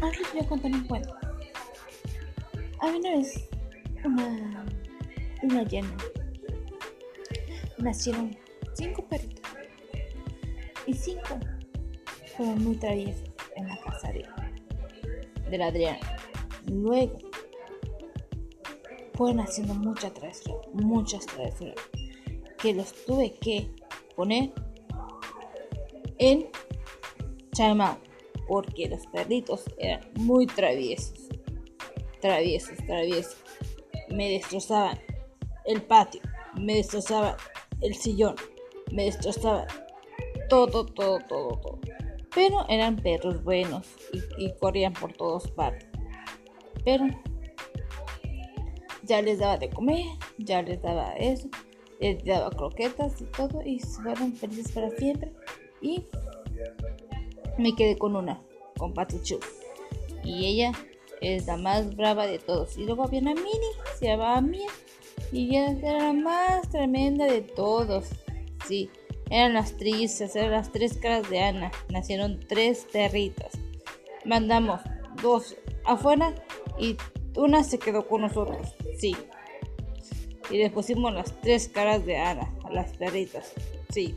Ahora les voy a contar un cuento. Había una vez una luna llena. Nacieron cinco perritos. Y cinco fueron muy traviesos en la casa de, de la Adriana. Luego fueron haciendo muchas travesuras, muchas travesuras, que los tuve que poner en Chaimao, porque los perritos eran muy traviesos, traviesos, traviesos. Me destrozaban el patio, me destrozaban el sillón, me destrozaban todo, todo, todo, todo. Pero eran perros buenos y, corrían por todas partes. Pero ya les daba de comer, ya les daba eso, les daba croquetas y todo, y fueron felices para siempre. Y me quedé con una, con Patichu. Y ella es la más brava de todos. Y luego había una mini, se llamaba Mía, y ella era la más tremenda de todos. Sí, eran las tristes, eran las tres caras de Ana. Nacieron tres perritas. Mandamos dos afuera y una se quedó con nosotros. Sí. Y les pusimos las tres caras de Ana a las perritas. Sí.